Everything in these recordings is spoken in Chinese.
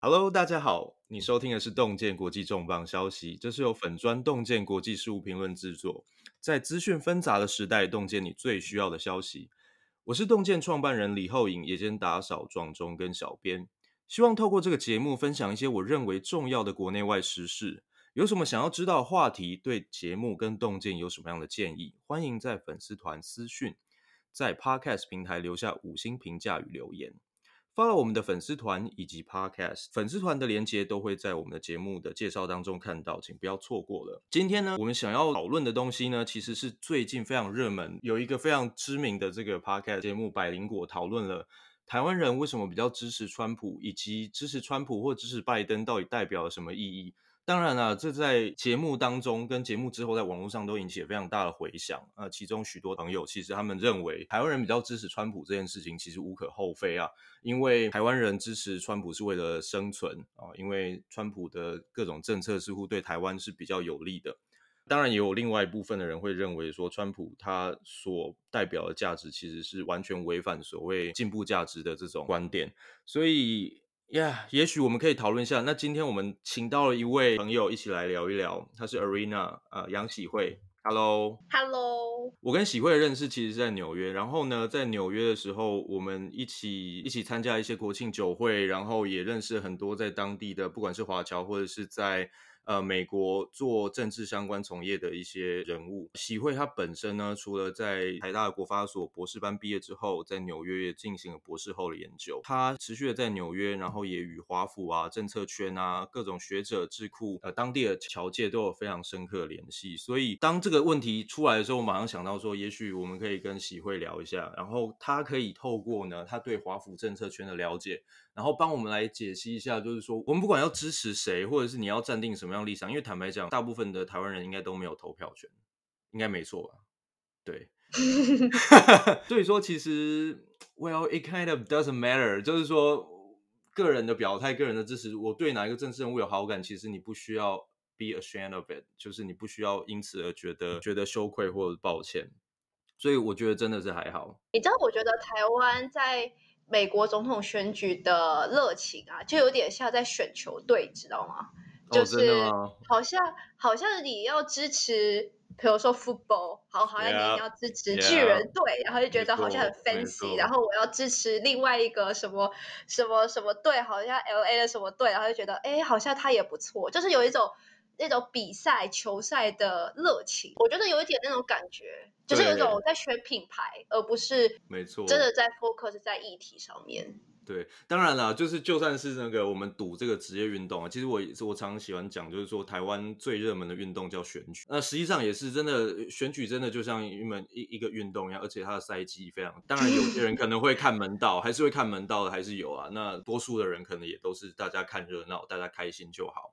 Hello，大家好，你收听的是洞见国际重磅消息，这是由粉砖洞见国际事务评论制作，在资讯纷杂的时代，洞见你最需要的消息。我是洞见创办人李厚颖，也兼打扫、撞钟跟小编，希望透过这个节目分享一些我认为重要的国内外时事。有什么想要知道的话题，对节目跟洞见有什么样的建议，欢迎在粉丝团私讯，在 Podcast 平台留下五星评价与留言。Follow 我们的粉丝团以及 Podcast 粉丝团的连接都会在我们的节目的介绍当中看到，请不要错过了。今天呢，我们想要讨论的东西呢，其实是最近非常热门，有一个非常知名的这个 Podcast 节目百灵果讨论了台湾人为什么比较支持川普，以及支持川普或支持拜登到底代表了什么意义。当然了，这在节目当中跟节目之后，在网络上都引起了非常大的回响。呃，其中许多朋友其实他们认为，台湾人比较支持川普这件事情其实无可厚非啊，因为台湾人支持川普是为了生存啊，因为川普的各种政策似乎对台湾是比较有利的。当然，也有另外一部分的人会认为说，川普他所代表的价值其实是完全违反所谓进步价值的这种观点，所以。呀，yeah, 也许我们可以讨论一下。那今天我们请到了一位朋友一起来聊一聊，他是 Arena，呃，杨喜慧。Hello，Hello。我跟喜慧的认识其实是在纽约，然后呢，在纽约的时候，我们一起一起参加一些国庆酒会，然后也认识很多在当地的，不管是华侨或者是在。呃，美国做政治相关从业的一些人物，喜慧他本身呢，除了在台大的国发所博士班毕业之后，在纽约也进行了博士后的研究。他持续的在纽约，然后也与华府啊、政策圈啊、各种学者、智库、呃当地的侨界都有非常深刻的联系。所以当这个问题出来的时候，我马上想到说，也许我们可以跟喜慧聊一下，然后他可以透过呢，他对华府政策圈的了解。然后帮我们来解析一下，就是说，我们不管要支持谁，或者是你要站定什么样立场，因为坦白讲，大部分的台湾人应该都没有投票权，应该没错吧？对，所以说其实，Well, it kind of doesn't matter，就是说，个人的表态、个人的支持，我对哪一个政治人物有好感，其实你不需要 be ashamed of it，就是你不需要因此而觉得觉得羞愧或者抱歉。所以我觉得真的是还好。你知道，我觉得台湾在。美国总统选举的热情啊，就有点像在选球队，知道吗？就是好像好像你要支持，比如说 football，好，好像你要支持巨人队，yeah, 然后就觉得好像很 fancy，然后我要支持另外一个什么什么什么队，好像 LA 的什么队，然后就觉得哎，好像他也不错，就是有一种。那种比赛球赛的热情，我觉得有一点那种感觉，就是有一种在选品牌，而不是没错，真的在 focus 在议题上面。对，当然了，就是就算是那个我们赌这个职业运动啊，其实我也是我常常喜欢讲，就是说台湾最热门的运动叫选举，那实际上也是真的，选举真的就像一门一一个运动一样，而且它的赛季非常，当然有些人可能会看门道，还是会看门道的，还是有啊。那多数的人可能也都是大家看热闹，大家开心就好。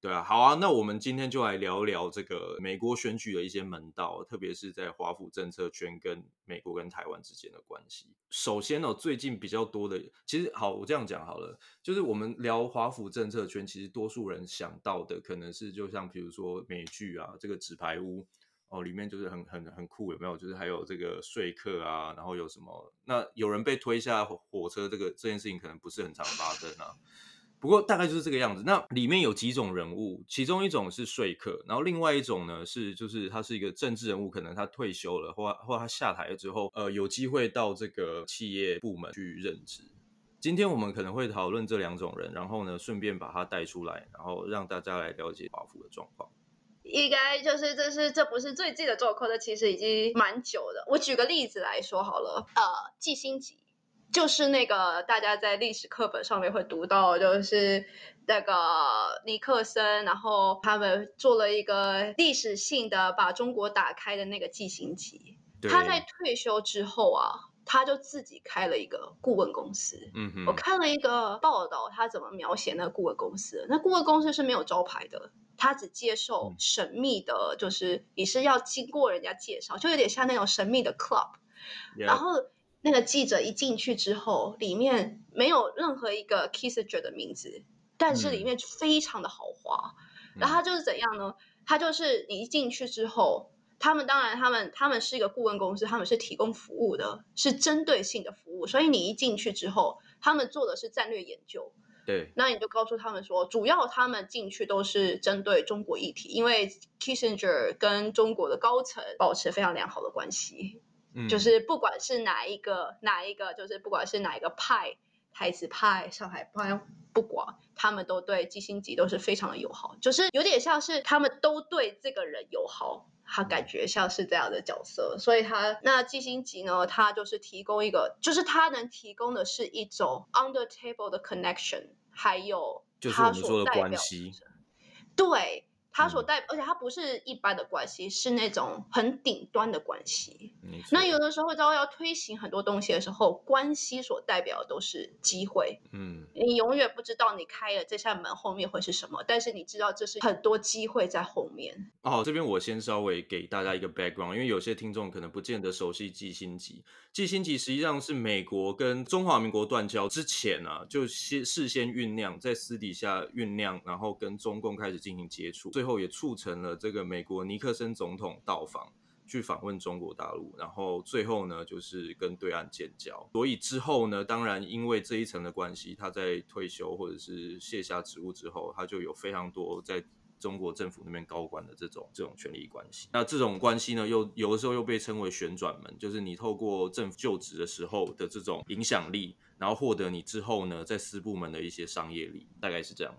对啊，好啊，那我们今天就来聊一聊这个美国选举的一些门道，特别是在华府政策圈跟美国跟台湾之间的关系。首先呢，最近比较多的，其实好，我这样讲好了，就是我们聊华府政策圈，其实多数人想到的可能是，就像比如说美剧啊，这个纸牌屋哦，里面就是很很很酷，有没有？就是还有这个说客啊，然后有什么？那有人被推下火车，这个这件事情可能不是很常发生啊。不过大概就是这个样子。那里面有几种人物，其中一种是说客，然后另外一种呢是就是他是一个政治人物，可能他退休了，或或他下台了之后，呃，有机会到这个企业部门去任职。今天我们可能会讨论这两种人，然后呢顺便把他带出来，然后让大家来了解华府的状况。应该就是这是这不是最近的状况，这其实已经蛮久的。我举个例子来说好了，呃，季辛吉。就是那个大家在历史课本上面会读到，就是那个尼克森，然后他们做了一个历史性的把中国打开的那个季辛吉。对他在退休之后啊，他就自己开了一个顾问公司。嗯哼，我看了一个报道，他怎么描写那个顾问公司？那顾问公司是没有招牌的，他只接受神秘的，就是也是要经过人家介绍，就有点像那种神秘的 club。然后。那个记者一进去之后，里面没有任何一个 Kissinger 的名字，但是里面非常的豪华。嗯、然后他就是怎样呢？他就是你一进去之后，他们当然他们他们是一个顾问公司，他们是提供服务的，是针对性的服务。所以你一进去之后，他们做的是战略研究。对，那你就告诉他们说，主要他们进去都是针对中国议题，因为 Kissinger 跟中国的高层保持非常良好的关系，嗯，就是不管是哪一个哪一个，就是不管是哪一个派，台词派、上海派，不管他们都对基辛格都是非常的友好，就是有点像是他们都对这个人友好。他感觉像是这样的角色，所以他那季辛吉呢，他就是提供一个，就是他能提供的是一种 under table 的 connection，还有他所代表的，就是我们说的关系，对。他所代表，而且它不是一般的关系，是那种很顶端的关系。那有的时候，当要推行很多东西的时候，关系所代表的都是机会。嗯，你永远不知道你开了这扇门后面会是什么，但是你知道这是很多机会在后面。哦，这边我先稍微给大家一个 background，因为有些听众可能不见得熟悉季辛吉。季辛集实际上是美国跟中华民国断交之前啊，就先事先酝酿，在私底下酝酿，然后跟中共开始进行接触。最后也促成了这个美国尼克森总统到访，去访问中国大陆，然后最后呢，就是跟对岸建交。所以之后呢，当然因为这一层的关系，他在退休或者是卸下职务之后，他就有非常多在中国政府那边高官的这种这种权力关系。那这种关系呢，又有的时候又被称为旋转门，就是你透过政府就职的时候的这种影响力，然后获得你之后呢，在私部门的一些商业利益，大概是这样。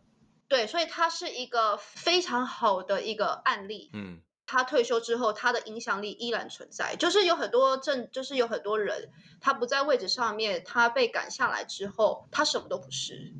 对，所以他是一个非常好的一个案例。嗯，他退休之后，他的影响力依然存在。就是有很多政，就是有很多人，他不在位置上面，他被赶下来之后，他什么都不是。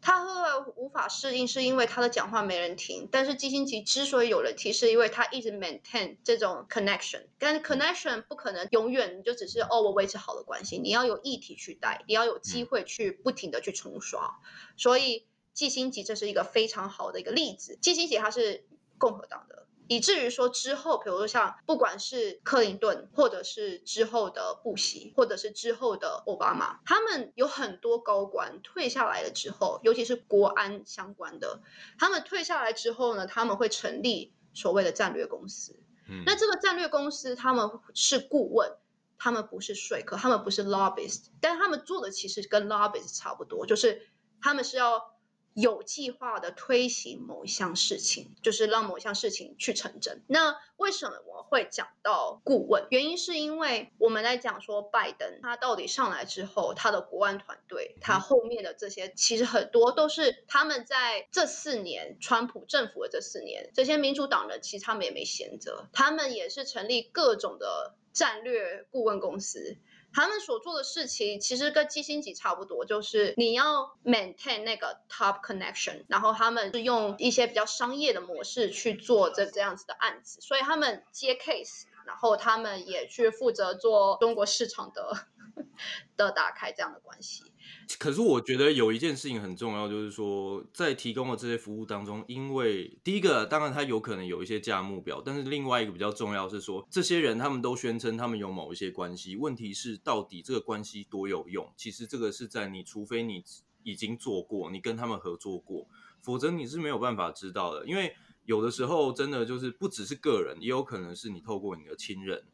他后来无法适应，是因为他的讲话没人听。但是基辛格之所以有人听，是因为他一直 maintain 这种 connection。但 connection 不可能永远你就只是哦，我维持好的关系。你要有议题去带，你要有机会去不停的去冲刷。所以。季辛吉这是一个非常好的一个例子。季辛吉他是共和党的，以至于说之后，比如说像不管是克林顿，或者是之后的布希，或者是之后的奥巴马，他们有很多高官退下来了之后，尤其是国安相关的，他们退下来之后呢，他们会成立所谓的战略公司。嗯，那这个战略公司他们是顾问，他们不是说客，他们不是 lobbyist，但他们做的其实跟 lobbyist 差不多，就是他们是要。有计划的推行某一项事情，就是让某一项事情去成真。那为什么我会讲到顾问？原因是因为我们来讲说，拜登他到底上来之后，他的国安团队，他后面的这些，其实很多都是他们在这四年，川普政府的这四年，这些民主党人其实他们也没闲着，他们也是成立各种的战略顾问公司。他们所做的事情其实跟基辛格差不多，就是你要 maintain 那个 top connection，然后他们是用一些比较商业的模式去做这这样子的案子，所以他们接 case，然后他们也去负责做中国市场的 的打开这样的关系。可是我觉得有一件事情很重要，就是说在提供的这些服务当中，因为第一个当然他有可能有一些价目表，但是另外一个比较重要是说，这些人他们都宣称他们有某一些关系，问题是到底这个关系多有用？其实这个是在你除非你已经做过，你跟他们合作过，否则你是没有办法知道的。因为有的时候真的就是不只是个人，也有可能是你透过你的亲人。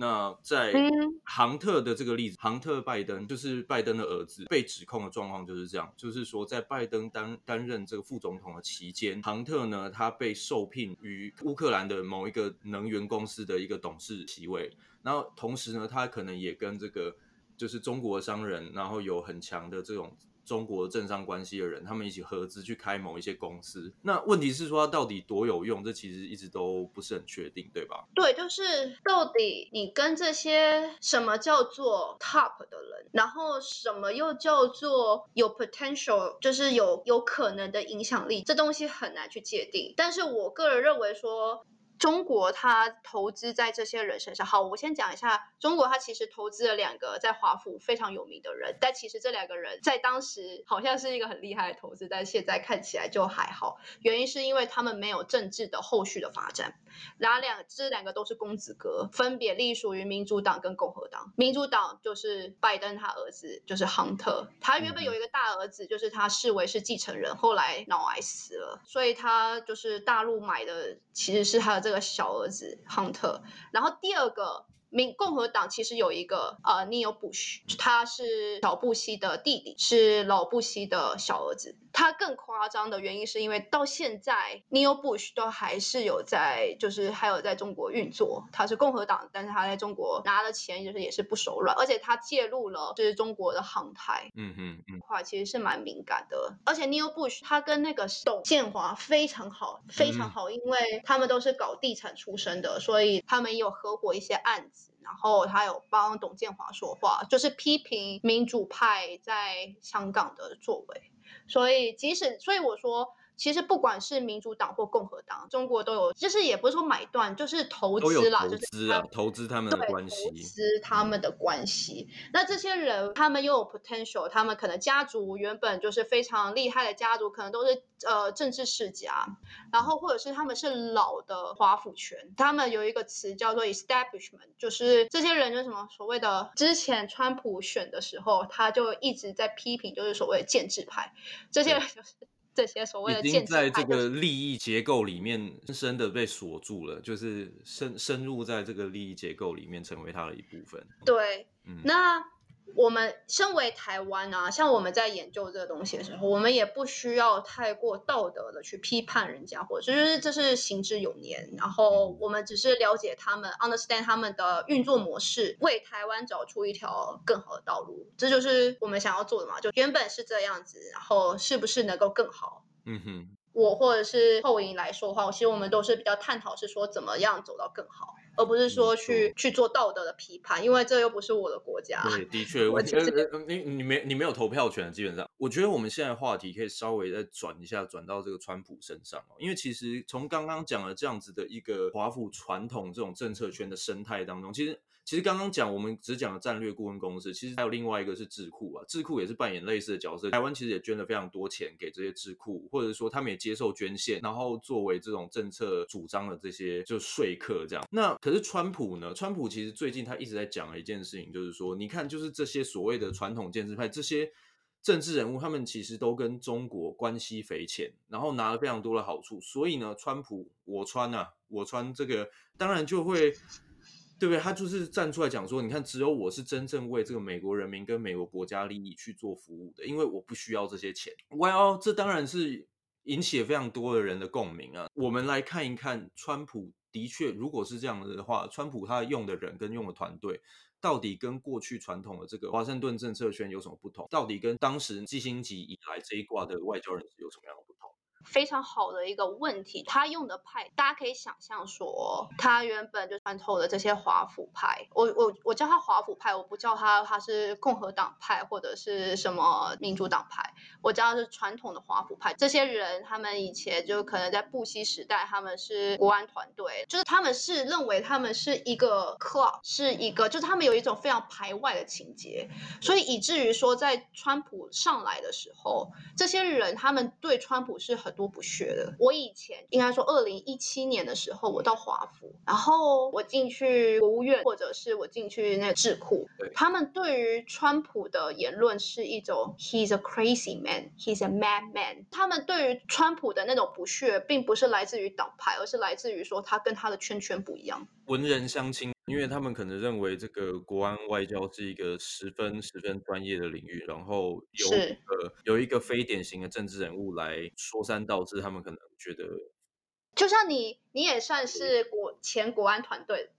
那在杭特的这个例子，杭特拜登就是拜登的儿子，被指控的状况就是这样，就是说在拜登担担任这个副总统的期间，杭特呢，他被受聘于乌克兰的某一个能源公司的一个董事席位，然后同时呢，他可能也跟这个就是中国商人，然后有很强的这种。中国政商关系的人，他们一起合资去开某一些公司。那问题是说，它到底多有用？这其实一直都不是很确定，对吧？对，就是到底你跟这些什么叫做 top 的人，然后什么又叫做有 potential，就是有有可能的影响力，这东西很难去界定。但是我个人认为说。中国它投资在这些人身上。好，我先讲一下，中国它其实投资了两个在华府非常有名的人，但其实这两个人在当时好像是一个很厉害的投资，但现在看起来就还好。原因是因为他们没有政治的后续的发展。然后两？这两个都是公子哥，分别隶属于民主党跟共和党。民主党就是拜登他儿子，就是亨特。他原本有一个大儿子，就是他视为是继承人，后来脑癌死了，所以他就是大陆买的其实是他的这个小儿子亨特。然后第二个民共和党其实有一个呃，Neil Bush，他是小布希的弟弟，是老布希的小儿子。他更夸张的原因是因为到现在，Neil Bush 都还是有在，就是还有在中国运作。他是共和党，但是他在中国拿了钱就是也是不手软，而且他介入了就是中国的航太，嗯嗯嗯，话其实是蛮敏感的。而且 Neil Bush 他跟那个董建华非常好，非常好，因为他们都是搞地产出身的，所以他们也有合伙一些案子。然后他有帮董建华说话，就是批评民主派在香港的作为。所以即使，所以我说。其实不管是民主党或共和党，中国都有，就是也不是说买断，就是投资啦，投资啊，投资他们的关系，投资他们的关系。嗯、那这些人，他们又有 potential，他们可能家族原本就是非常厉害的家族，可能都是呃政治世家，然后或者是他们是老的华府权，他们有一个词叫做 establishment，就是这些人就是什么所谓的，之前川普选的时候，他就一直在批评，就是所谓的建制派，这些人就是。这些所谓的建制派，已经在这个利益结构里面深深的被锁住了，就是深深入在这个利益结构里面，成为它的一部分。对，嗯，那。我们身为台湾啊，像我们在研究这个东西的时候，我们也不需要太过道德的去批判人家，或者就是这是行之有年。然后我们只是了解他们，understand 他们的运作模式，为台湾找出一条更好的道路。这就是我们想要做的嘛。就原本是这样子，然后是不是能够更好？嗯哼。我或者是后影来说的话，其实我们都是比较探讨是说怎么样走到更好。而不是说去去做道德的批判，因为这又不是我的国家。对，的确，我觉得你你没你没有投票权，基本上，我觉得我们现在话题可以稍微再转一下，转到这个川普身上哦，因为其实从刚刚讲了这样子的一个华府传统这种政策圈的生态当中，其实。其实刚刚讲，我们只讲了战略顾问公司，其实还有另外一个是智库啊，智库也是扮演类似的角色。台湾其实也捐了非常多钱给这些智库，或者说他们也接受捐献，然后作为这种政策主张的这些就说客这样。那可是川普呢？川普其实最近他一直在讲的一件事情，就是说，你看，就是这些所谓的传统建制派这些政治人物，他们其实都跟中国关系匪浅，然后拿了非常多的好处。所以呢，川普我川啊，我川这个当然就会。对不对？他就是站出来讲说，你看，只有我是真正为这个美国人民跟美国国家利益去做服务的，因为我不需要这些钱。Well，这当然是引起了非常多的人的共鸣啊。我们来看一看，川普的确，如果是这样子的话，川普他用的人跟用的团队，到底跟过去传统的这个华盛顿政策圈有什么不同？到底跟当时基辛格以来这一挂的外交人士有什么样的不同？非常好的一个问题，他用的派，大家可以想象说，他原本就穿透的这些华府派，我我我叫他华府派，我不叫他他是共和党派或者是什么民主党派，我叫他是传统的华府派。这些人他们以前就可能在布希时代，他们是国安团队，就是他们是认为他们是一个 club，是一个，就是他们有一种非常排外的情节，所以以至于说在川普上来的时候，这些人他们对川普是很。多不屑的。我以前应该说，二零一七年的时候，我到华府，然后我进去国务院，或者是我进去那个智库，他们对于川普的言论是一种 “he's a crazy man, he's a madman”。他们对于川普的那种不屑，并不是来自于党派，而是来自于说他跟他的圈圈不一样。文人相轻。因为他们可能认为这个国安外交是一个十分十分专业的领域，然后有一个有一个非典型的政治人物来说三道四，他们可能觉得，就像你，你也算是国前国安团队，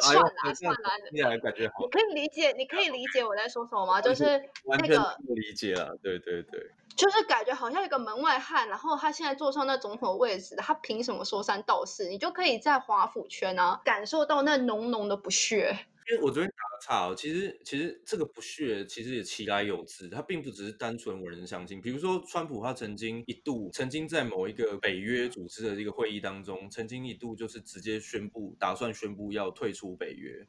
算了、哎、算了，你还感觉好，你可以理解，你可以理解我在说什么吗？就是那个不理解了，对对对。就是感觉好像一个门外汉，然后他现在坐上那总统位置，他凭什么说三道四？你就可以在华府圈啊感受到那浓浓的不屑。因为我昨天打个岔哦，其实其实这个不屑其实也其来有自，他并不只是单纯文人相轻。比如说川普，他曾经一度曾经在某一个北约组织的一个会议当中，曾经一度就是直接宣布，打算宣布要退出北约。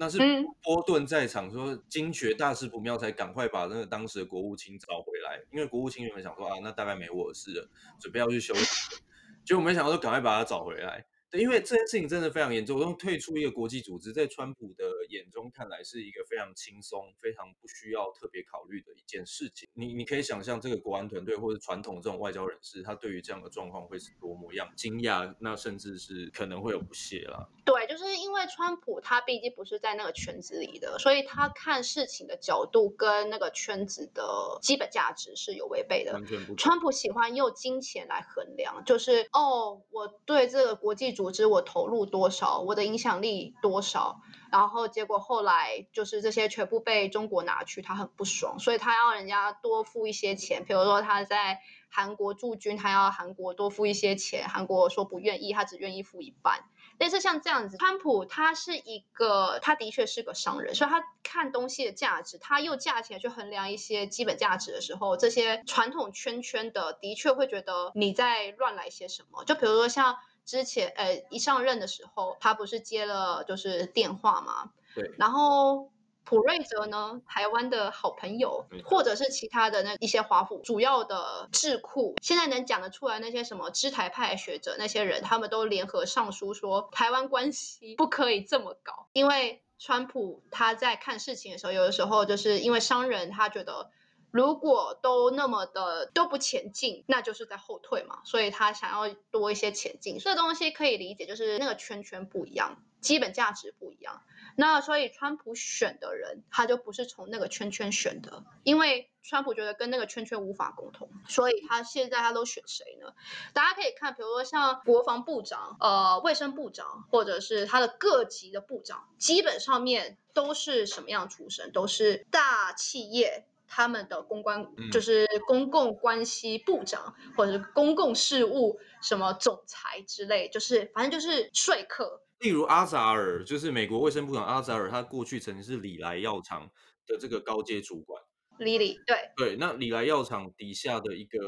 那是波顿在场说惊觉大事不妙，才赶快把那个当时的国务卿找回来。因为国务卿原本想说啊，那大概没我的事了，准备要去休息，结果没想到就赶快把他找回来。对，因为这件事情真的非常严重。用退出一个国际组织，在川普的眼中看来是一个非常轻松、非常不需要特别考虑的一件事情。你你可以想象，这个国安团队或者传统这种外交人士，他对于这样的状况会是多么样惊讶，那甚至是可能会有不屑啦。对，就是因为川普他毕竟不是在那个圈子里的，所以他看事情的角度跟那个圈子的基本价值是有违背的。完全不。川普喜欢用金钱来衡量，就是哦，我对这个国际组织我投入多少，我的影响力多少，然后结果后来就是这些全部被中国拿去，他很不爽，所以他要人家多付一些钱。比如说他在韩国驻军，他要韩国多付一些钱，韩国说不愿意，他只愿意付一半。类似像这样子，川普他是一个，他的确是个商人，所以他看东西的价值，他用价钱去衡量一些基本价值的时候，这些传统圈圈的的确会觉得你在乱来些什么。就比如说像之前，呃，一上任的时候，他不是接了就是电话嘛，对，然后。普瑞泽呢，台湾的好朋友，或者是其他的那一些华府主要的智库，现在能讲得出来那些什么知台派学者那些人，他们都联合上书说，台湾关系不可以这么搞，因为川普他在看事情的时候，有的时候就是因为商人他觉得，如果都那么的都不前进，那就是在后退嘛，所以他想要多一些前进，这东西可以理解，就是那个圈圈不一样，基本价值不一样。那所以，川普选的人，他就不是从那个圈圈选的，因为川普觉得跟那个圈圈无法沟通，所以他现在他都选谁呢？大家可以看，比如说像国防部长、呃卫生部长，或者是他的各级的部长，基本上面都是什么样出身？都是大企业他们的公关，就是公共关系部长，或者是公共事务什么总裁之类，就是反正就是说客。例如阿扎尔，就是美国卫生部长阿扎尔，他过去曾经是礼来药厂的这个高阶主管。李李，对对，那礼来药厂底下的一个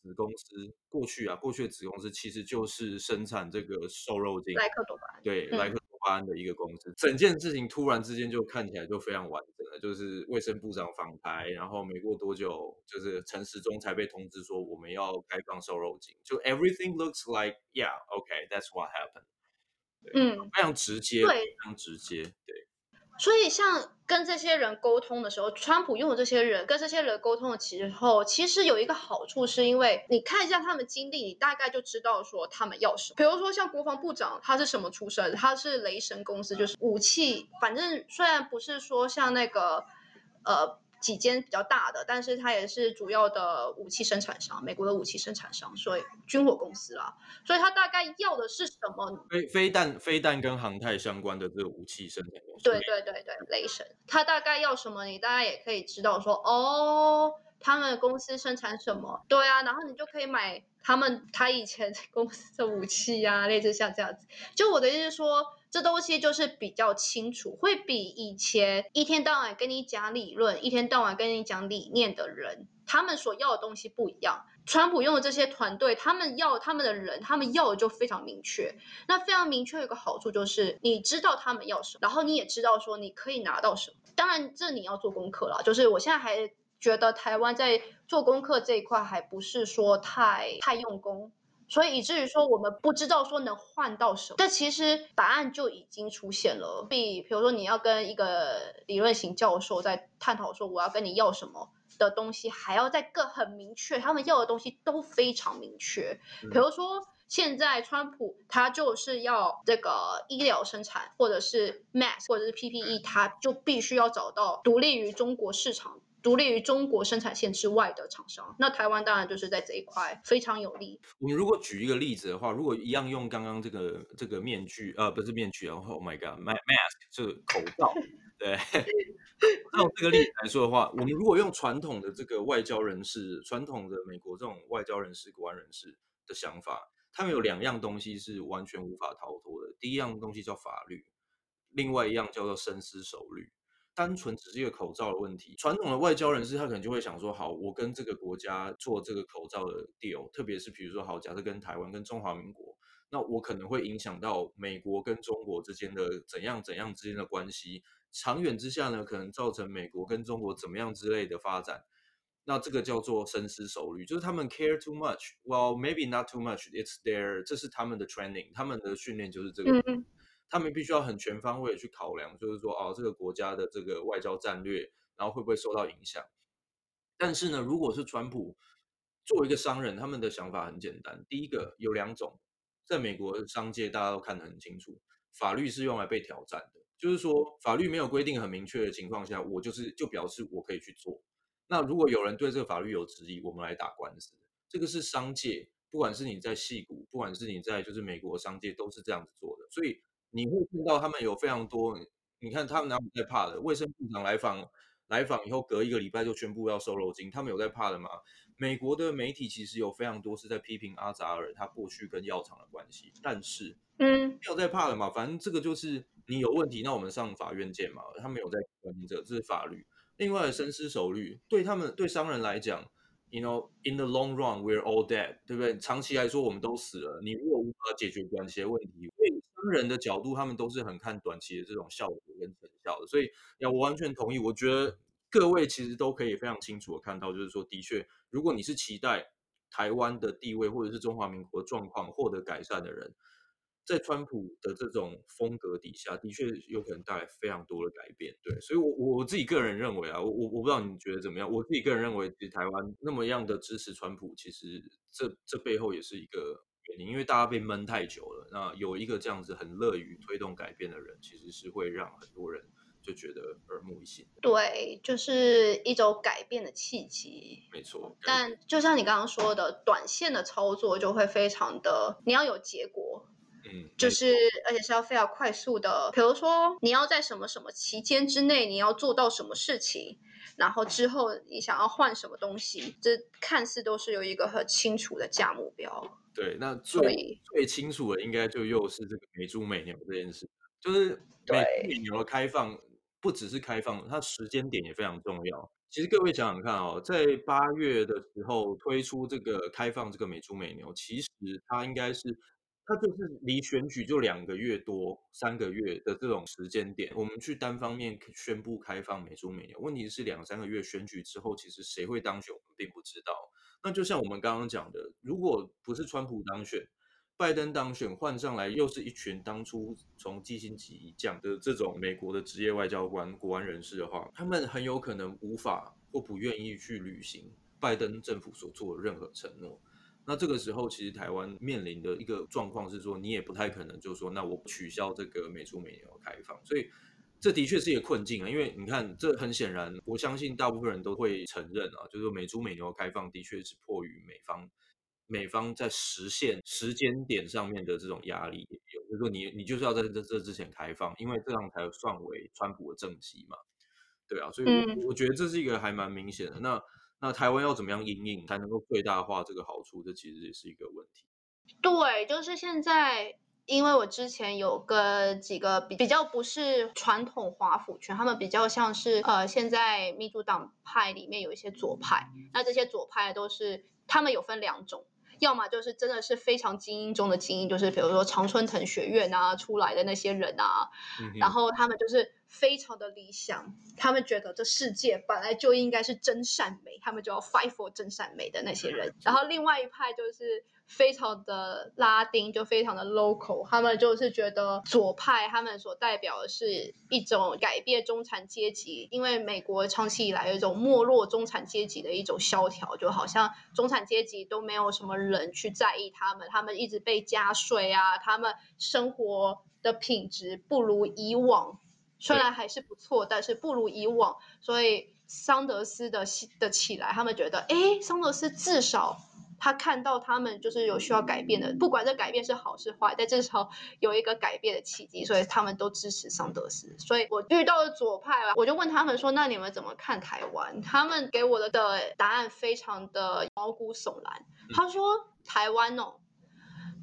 子公司，过去啊，过去的子公司其实就是生产这个瘦肉精，莱克多巴胺，对，莱克多巴胺的一个公司。嗯。整件事情突然之间就看起来就非常完就是卫生部长访台，然后没过多久，就是陈时中才被通知说我们要开放瘦肉精，就 everything looks like yeah，okay，that's what happened。嗯，非常直接，对，非常直接，对。所以像跟这些人沟通的时候，川普用的这些人跟这些人沟通的时候，其实有一个好处，是因为你看一下他们经历，你大概就知道说他们要什么。比如说像国防部长，他是什么出身？他是雷神公司，就是武器，反正虽然不是说像那个，呃。几间比较大的，但是它也是主要的武器生产商，美国的武器生产商，所以军火公司啦，所以它大概要的是什么？飞飞弹、飞弹跟航太相关的这个武器生产公司。对对对对，雷神，它大概要什么？你大概也可以知道说，哦，他们公司生产什么？对啊，然后你就可以买他们他以前公司的武器呀、啊，类似像这样子。就我的意思是说。这东西就是比较清楚，会比以前一天到晚跟你讲理论、一天到晚跟你讲理念的人，他们所要的东西不一样。川普用的这些团队，他们要他们的人，他们要的就非常明确。那非常明确有个好处就是，你知道他们要什么，然后你也知道说你可以拿到什么。当然，这你要做功课啦。就是我现在还觉得台湾在做功课这一块还不是说太太用功。所以以至于说我们不知道说能换到什么，但其实答案就已经出现了。比比如说你要跟一个理论型教授在探讨说我要跟你要什么的东西，还要再更很明确，他们要的东西都非常明确。比如说现在川普他就是要这个医疗生产，或者是 mask，或者是 PPE，他就必须要找到独立于中国市场。独立于中国生产线之外的厂商，那台湾当然就是在这一块非常有利。我们如果举一个例子的话，如果一样用刚刚这个这个面具，呃，不是面具，然后 Oh my God，mask 这个口罩，对，用这个例子来说的话，我们如果用传统的这个外交人士，传统的美国这种外交人士、国安人士的想法，他们有两样东西是完全无法逃脱的。第一样东西叫法律，另外一样叫做深思熟虑。单纯只是一个口罩的问题，传统的外交人士他可能就会想说：好，我跟这个国家做这个口罩的 deal，特别是比如说好，假设跟台湾、跟中华民国，那我可能会影响到美国跟中国之间的怎样怎样之间的关系，长远之下呢，可能造成美国跟中国怎么样之类的发展。那这个叫做深思熟虑，就是他们 care too much。Well, maybe not too much. It's their，这是他们的 training，他们的训练就是这个。嗯、他们必须要很全方位的去考量，就是说，哦，这个国家的这个外交战略，然后会不会受到影响？但是呢，如果是川普作为一个商人，他们的想法很简单。第一个有两种，在美国商界大家都看得很清楚，法律是用来被挑战的，就是说法律没有规定很明确的情况下，我就是就表示我可以去做。那如果有人对这个法律有质疑，我们来打官司。这个是商界，不管是你在戏谷，不管是你在就是美国商界，都是这样子做的。所以你会看到他们有非常多，你看他们哪有在怕的？卫生部长来访，来访以后隔一个礼拜就宣布要收肉金，他们有在怕的吗？美国的媒体其实有非常多是在批评阿扎尔他过去跟药厂的关系，但是嗯，没有在怕的嘛，反正这个就是你有问题，那我们上法院见嘛。他没有在关心这，这是法律。另外，深思熟虑，对他们对商人来讲，you know, in the long run, we're all dead，对不对？长期来说，我们都死了。你如果无法解决短期的问题，对人的角度，他们都是很看短期的这种效果跟成效的。所以，要我完全同意。我觉得各位其实都可以非常清楚的看到，就是说，的确，如果你是期待台湾的地位或者是中华民国状况获得改善的人。在川普的这种风格底下，的确有可能带来非常多的改变。对，所以我，我自己个人认为啊，我我我不知道你觉得怎么样。我自己个人认为，其实台湾那么样的支持川普，其实这这背后也是一个原因，因为大家被闷太久了。那有一个这样子很乐于推动改变的人，其实是会让很多人就觉得耳目一新。对，就是一种改变的契机。没错。但就像你刚刚说的，短线的操作就会非常的，你要有结果。嗯，就是，而且是要非常快速的。比如说，你要在什么什么期间之内，你要做到什么事情，然后之后你想要换什么东西，这看似都是有一个很清楚的价目标。对，那最最清楚的应该就又是这个美猪美牛这件事，就是美猪美牛的开放，不只是开放，它时间点也非常重要。其实各位想想看哦，在八月的时候推出这个开放这个美猪美牛，其实它应该是。它就是离选举就两个月多、三个月的这种时间点，我们去单方面宣布开放美猪美牛。问题是两三个月选举之后，其实谁会当选，我们并不知道。那就像我们刚刚讲的，如果不是川普当选，拜登当选，换上来又是一群当初从基辛级一降的这种美国的职业外交官、国安人士的话，他们很有可能无法或不愿意去履行拜登政府所做的任何承诺。那这个时候，其实台湾面临的一个状况是说，你也不太可能就是说，那我取消这个美猪美牛开放，所以这的确是一个困境啊。因为你看，这很显然，我相信大部分人都会承认啊，就是说美猪美牛开放的确是迫于美方，美方在实现时间点上面的这种压力也有，就是说你你就是要在这这之前开放，因为这样才算为川普的政绩嘛，对啊，所以我，我觉得这是一个还蛮明显的那。那台湾要怎么样因应才能够最大化这个好处？这其实也是一个问题。对，就是现在，因为我之前有跟几个比比较不是传统华府圈，他们比较像是呃，现在民主党派里面有一些左派，那这些左派都是他们有分两种。要么就是真的是非常精英中的精英，就是比如说常春藤学院啊出来的那些人啊，嗯、然后他们就是非常的理想，他们觉得这世界本来就应该是真善美，他们就要 fight for 真善美的那些人。然后另外一派就是非常的拉丁，就非常的 local，他们就是觉得左派他们所代表的是一种改变中产阶级，因为美国长期以来有一种没落中产阶级的一种萧条，就好像中产阶级都没有什么人去在意他们，他们一直被加税啊，他们生活的品质不如以往，虽然还是不错，但是不如以往。所以桑德斯的的起来，他们觉得，哎，桑德斯至少他看到他们就是有需要改变的，不管这改变是好是坏，但至少有一个改变的契机，所以他们都支持桑德斯。所以我遇到了左派，我就问他们说，那你们怎么看台湾？他们给我的的答案非常的毛骨悚然。他说：“台湾哦，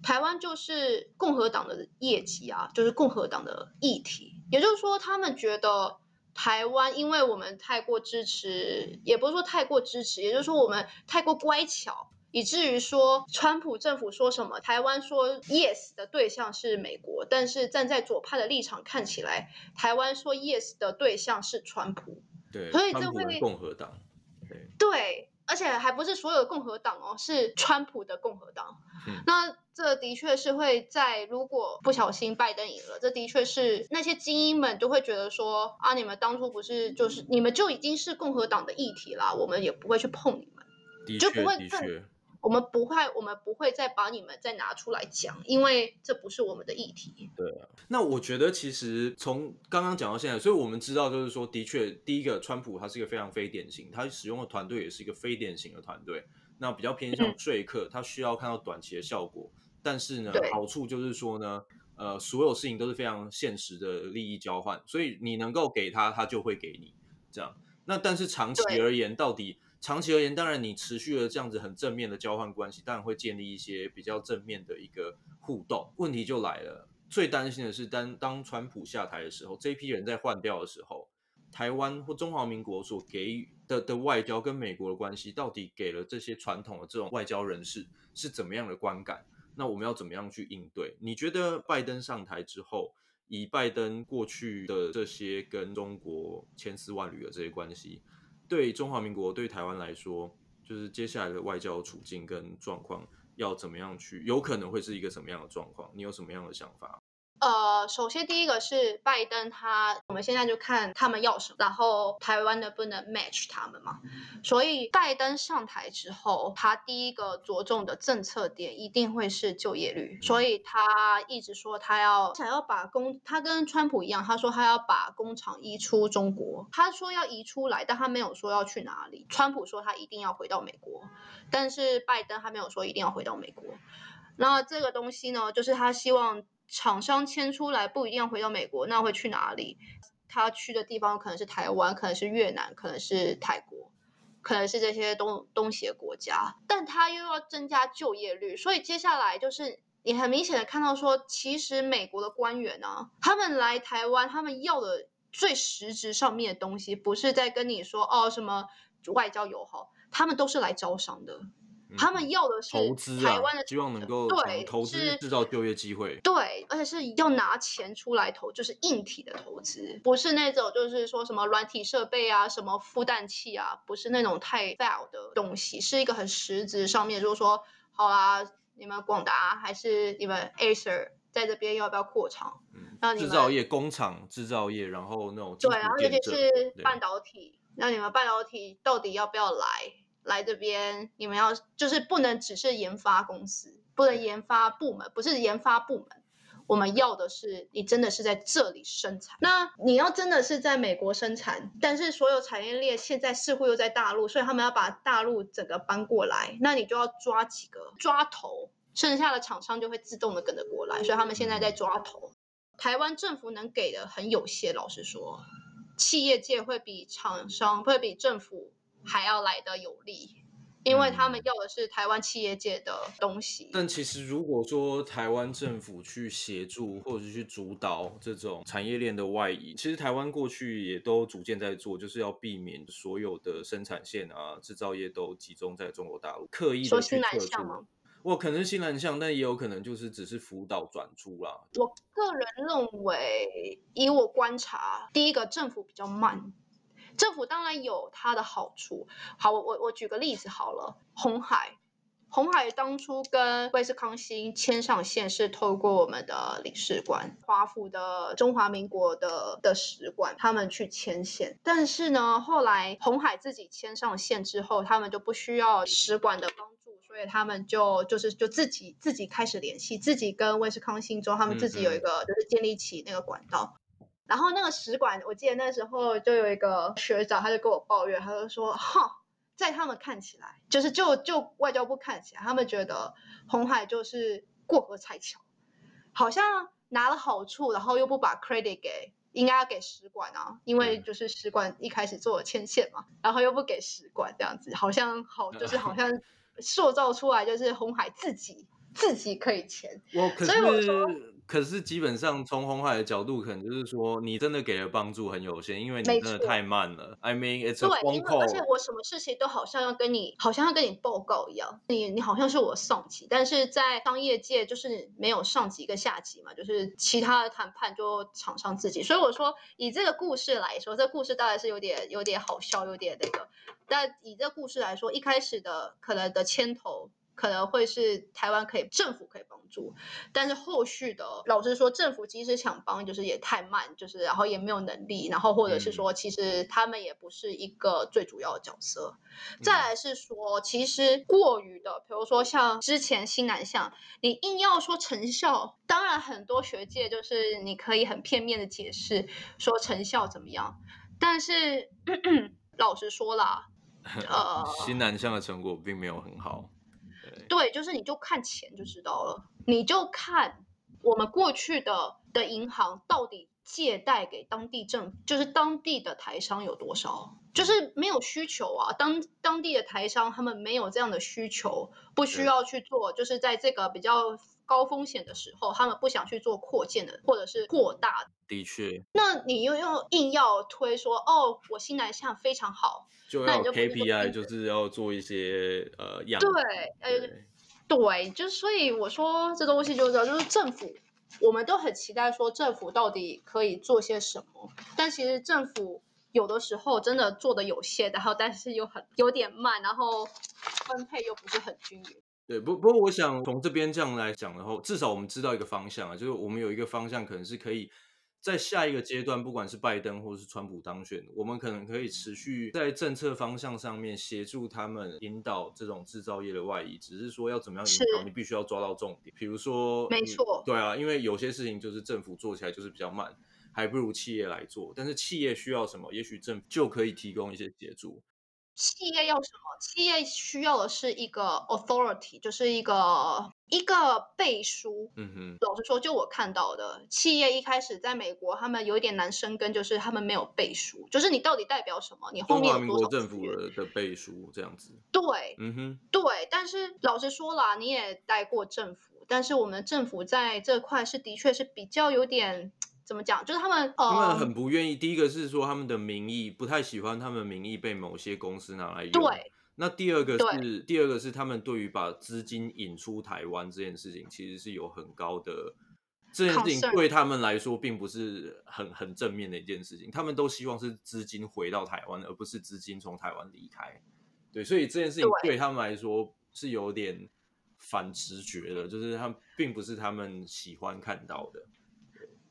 台湾就是共和党的业绩啊，就是共和党的议题。也就是说，他们觉得台湾，因为我们太过支持，也不是说太过支持，也就是说我们太过乖巧，以至于说，川普政府说什么，台湾说 yes 的对象是美国，但是站在左派的立场看起来，台湾说 yes 的对象是川普。对，所以这会共和党。对。对”而且还不是所有的共和党哦，是川普的共和党。嗯、那这的确是会在如果不小心拜登赢了，这的确是那些精英们都会觉得说啊，你们当初不是就是你们就已经是共和党的议题啦，我们也不会去碰你们，就不会的确。我们不会，我们不会再把你们再拿出来讲，因为这不是我们的议题。对啊，那我觉得其实从刚刚讲到现在，所以我们知道，就是说，的确，第一个，川普他是一个非常非典型，他使用的团队也是一个非典型的团队，那比较偏向说客，他需要看到短期的效果，但是呢，好处就是说呢，呃，所有事情都是非常现实的利益交换，所以你能够给他，他就会给你，这样。那但是长期而言，到底？长期而言，当然你持续的这样子很正面的交换关系，当然会建立一些比较正面的一个互动。问题就来了，最担心的是当当川普下台的时候，这批人在换掉的时候，台湾或中华民国所给予的的外交跟美国的关系，到底给了这些传统的这种外交人士是怎么样的观感？那我们要怎么样去应对？你觉得拜登上台之后，以拜登过去的这些跟中国千丝万缕的这些关系？对中华民国、对台湾来说，就是接下来的外交处境跟状况要怎么样去，有可能会是一个什么样的状况？你有什么样的想法？首先第一个是拜登他，我们现在就看他们要什么，然后台湾能不能 match 他们嘛。所以拜登上台之后，他第一个着重的政策点一定会是就业率，所以他一直说他要想要把工，他跟川普一样，他说他要把工厂移出中国，他说要移出来，但他没有说要去哪里。川普说他一定要回到美国，但是拜登他没有说一定要回到美国。那这个东西呢，就是他希望。厂商迁出来不一定要回到美国，那会去哪里？他去的地方可能是台湾，可能是越南，可能是泰国，可能是这些东东协国家。但他又要增加就业率，所以接下来就是你很明显的看到说，其实美国的官员呢、啊，他们来台湾，他们要的最实质上面的东西，不是在跟你说哦什么外交友好，他们都是来招商的。他们要的是台湾的、嗯、希望能够对投资制造就业机会，对，而且是要拿钱出来投，就是硬体的投资，不是那种就是说什么软体设备啊，什么孵蛋器啊，不是那种太 fail 的东西，是一个很实质上面，就是说，好啦，你们广达还是你们 Acer 在这边要不要扩厂？嗯，那制造业工厂制造业，然后那种对，然后尤其是半导体，那你们半导体到底要不要来？来这边，你们要就是不能只是研发公司，不能研发部门，不是研发部门。我们要的是你真的是在这里生产。那你要真的是在美国生产，但是所有产业链现在似乎又在大陆，所以他们要把大陆整个搬过来，那你就要抓几个抓头，剩下的厂商就会自动的跟着过来。所以他们现在在抓头。台湾政府能给的很有限，老实说，企业界会比厂商会比政府。还要来的有利，因为他们要的是台湾企业界的东西。但其实，如果说台湾政府去协助或者是去主导这种产业链的外移，其实台湾过去也都逐渐在做，就是要避免所有的生产线啊、制造业都集中在中国大陆，刻意的去撤出。我可能是新南向，但也有可能就是只是辅导转出啦。我个人认为，以我观察，第一个政府比较慢。政府当然有它的好处。好，我我我举个例子好了，红海，红海当初跟威斯康星牵上线是透过我们的领事馆，华府的中华民国的的使馆，他们去牵线。但是呢，后来红海自己牵上线之后，他们就不需要使馆的帮助，所以他们就就是就自己自己开始联系，自己跟威斯康星州他们自己有一个就是建立起那个管道。然后那个使馆，我记得那时候就有一个学长，他就跟我抱怨，他就说：“哈，在他们看起来，就是就就外交部看起来，他们觉得红海就是过河拆桥，好像拿了好处，然后又不把 credit 给应该要给使馆啊，因为就是使馆一开始做了牵线嘛，然后又不给使馆这样子，好像好就是好像 塑造出来就是红海自己自己可以签，我可是所以我说。”可是基本上从红海的角度，可能就是说你真的给的帮助很有限，因为你真的太慢了。I mean it's a phone call。而且我什么事情都好像要跟你，好像要跟你报告一样。你你好像是我上级，但是在商业界就是没有上级跟下级嘛，就是其他的谈判就厂商自己。所以我说以这个故事来说，这故事当然是有点有点好笑，有点那个。但以这个故事来说，一开始的可能的牵头。可能会是台湾可以政府可以帮助，但是后续的老实说，政府即使想帮，就是也太慢，就是然后也没有能力，然后或者是说，其实他们也不是一个最主要的角色。嗯、再来是说，其实过于的，比如说像之前新南向，你硬要说成效，当然很多学界就是你可以很片面的解释说成效怎么样，但是 老实说啦，呃，新南向的成果并没有很好。对，就是你就看钱就知道了，你就看我们过去的的银行到底借贷给当地政府，就是当地的台商有多少，就是没有需求啊。当当地的台商他们没有这样的需求，不需要去做，就是在这个比较高风险的时候，他们不想去做扩建的或者是扩大的。的确，那你又用硬要推说哦，我新南向非常好，就要 KPI，就是要做一些呃样。对，呃对，对，就所以我说这东西就是就是政府，我们都很期待说政府到底可以做些什么，但其实政府有的时候真的做的有限，然后但是又很有点慢，然后分配又不是很均匀。对，不不过我想从这边这样来讲的话，至少我们知道一个方向啊，就是我们有一个方向可能是可以。在下一个阶段，不管是拜登或是川普当选，我们可能可以持续在政策方向上面协助他们引导这种制造业的外移。只是说要怎么样引导，你必须要抓到重点。比如说，没错，对啊，因为有些事情就是政府做起来就是比较慢，还不如企业来做。但是企业需要什么，也许政府就可以提供一些协助。企业要什么？企业需要的是一个 authority，就是一个一个背书。嗯哼，老实说，就我看到的，企业一开始在美国，他们有一点难生根，就是他们没有背书，就是你到底代表什么？你后面有多少政府的的背书这样子？对，嗯哼，对。但是老实说啦，你也待过政府，但是我们政府在这块是的确是比较有点。怎么讲？就是他们，他们很不愿意。第一个是说他们的名义不太喜欢，他们的名义被某些公司拿来用。对。那第二个是，第二个是他们对于把资金引出台湾这件事情，其实是有很高的。这件事情对他们来说，并不是很很正面的一件事情。他们都希望是资金回到台湾，而不是资金从台湾离开。对，所以这件事情对他们来说是有点反直觉的，就是他们并不是他们喜欢看到的。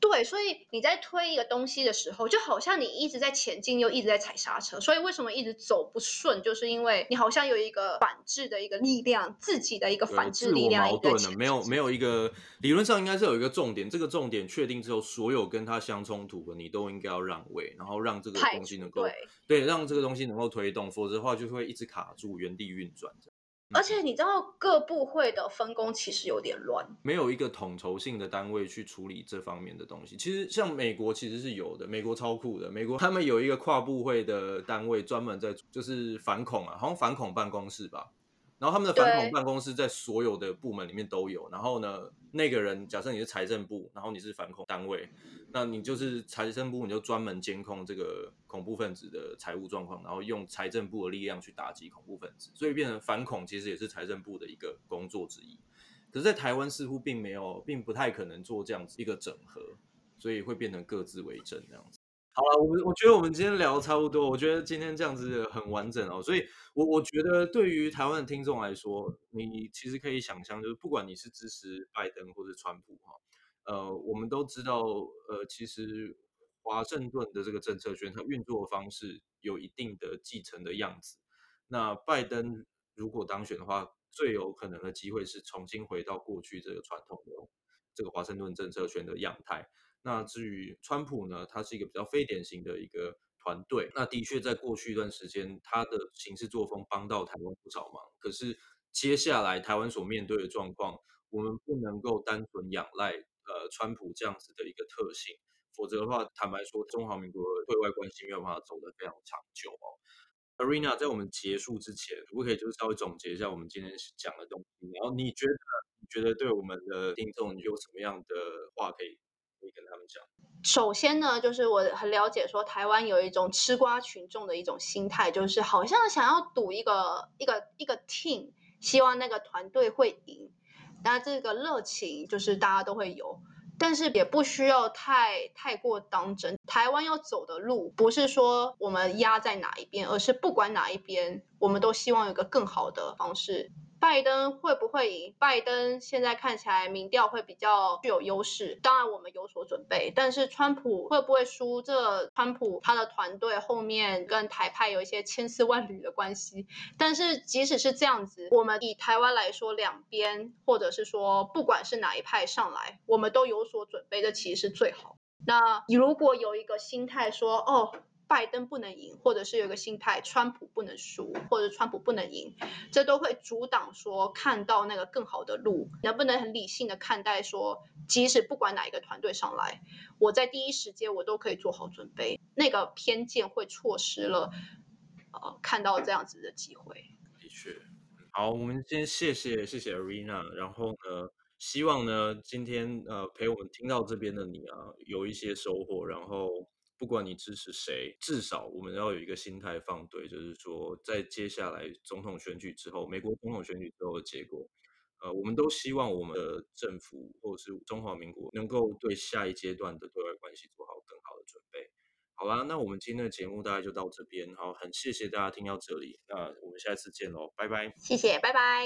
对，所以你在推一个东西的时候，就好像你一直在前进，又一直在踩刹车。所以为什么一直走不顺，就是因为你好像有一个反制的一个力量，自己的一个反制力量，矛盾的，没有没有一个理论上应该是有一个重点，这个重点确定之后，所有跟它相冲突的，你都应该要让位，然后让这个东西能够对，对，让这个东西能够推动，否则的话就会一直卡住，原地运转。而且你知道各部会的分工其实有点乱，没有一个统筹性的单位去处理这方面的东西。其实像美国其实是有的，美国超酷的，美国他们有一个跨部会的单位专门在就是反恐啊，好像反恐办公室吧。然后他们的反恐办公室在所有的部门里面都有。然后呢，那个人假设你是财政部，然后你是反恐单位，那你就是财政部，你就专门监控这个恐怖分子的财务状况，然后用财政部的力量去打击恐怖分子。所以变成反恐其实也是财政部的一个工作之一。可是，在台湾似乎并没有，并不太可能做这样子一个整合，所以会变成各自为政这样子。好了，我们我觉得我们今天聊差不多。我觉得今天这样子很完整哦，所以我我觉得对于台湾的听众来说，你其实可以想象，就是不管你是支持拜登或者川普哈，呃，我们都知道，呃，其实华盛顿的这个政策圈，它运作方式有一定的继承的样子。那拜登如果当选的话，最有可能的机会是重新回到过去这个传统这个华盛顿政策圈的样态。那至于川普呢，他是一个比较非典型的一个团队。那的确在过去一段时间，他的行事作风帮到台湾不少忙。可是接下来台湾所面对的状况，我们不能够单纯仰赖呃川普这样子的一个特性，否则的话，坦白说，中华民国的对外关系没有办法走得非常长久哦。Arena，在我们结束之前，可不可以就是稍微总结一下我们今天讲的东西？然后你觉得？觉得对我们的听众有什么样的话可以可以跟他们讲？首先呢，就是我很了解说台湾有一种吃瓜群众的一种心态，就是好像想要赌一个一个一个 team，希望那个团队会赢，那这个热情就是大家都会有。但是也不需要太太过当真。台湾要走的路，不是说我们压在哪一边，而是不管哪一边，我们都希望有个更好的方式。拜登会不会赢？拜登现在看起来民调会比较具有优势，当然我们有所准备。但是川普会不会输？这川普他的团队后面跟台派有一些千丝万缕的关系。但是即使是这样子，我们以台湾来说，两边或者是说不管是哪一派上来，我们都有所准备，这其实是最好。那如果有一个心态说，哦。拜登不能赢，或者是有一个心态，川普不能输，或者川普不能赢，这都会阻挡说看到那个更好的路。能不能很理性的看待说，即使不管哪一个团队上来，我在第一时间我都可以做好准备。那个偏见会错失了，呃，看到这样子的机会。的确，好，我们先谢谢谢谢 Arena，然后呢，希望呢今天呃陪我们听到这边的你啊，有一些收获，然后。不管你支持谁，至少我们要有一个心态放对，就是说，在接下来总统选举之后，美国总统选举之后的结果，呃，我们都希望我们的政府或者是中华民国能够对下一阶段的对外关系做好更好的准备。好啦，那我们今天的节目大概就到这边，好，很谢谢大家听到这里，那我们下次见喽，拜拜。谢谢，拜拜。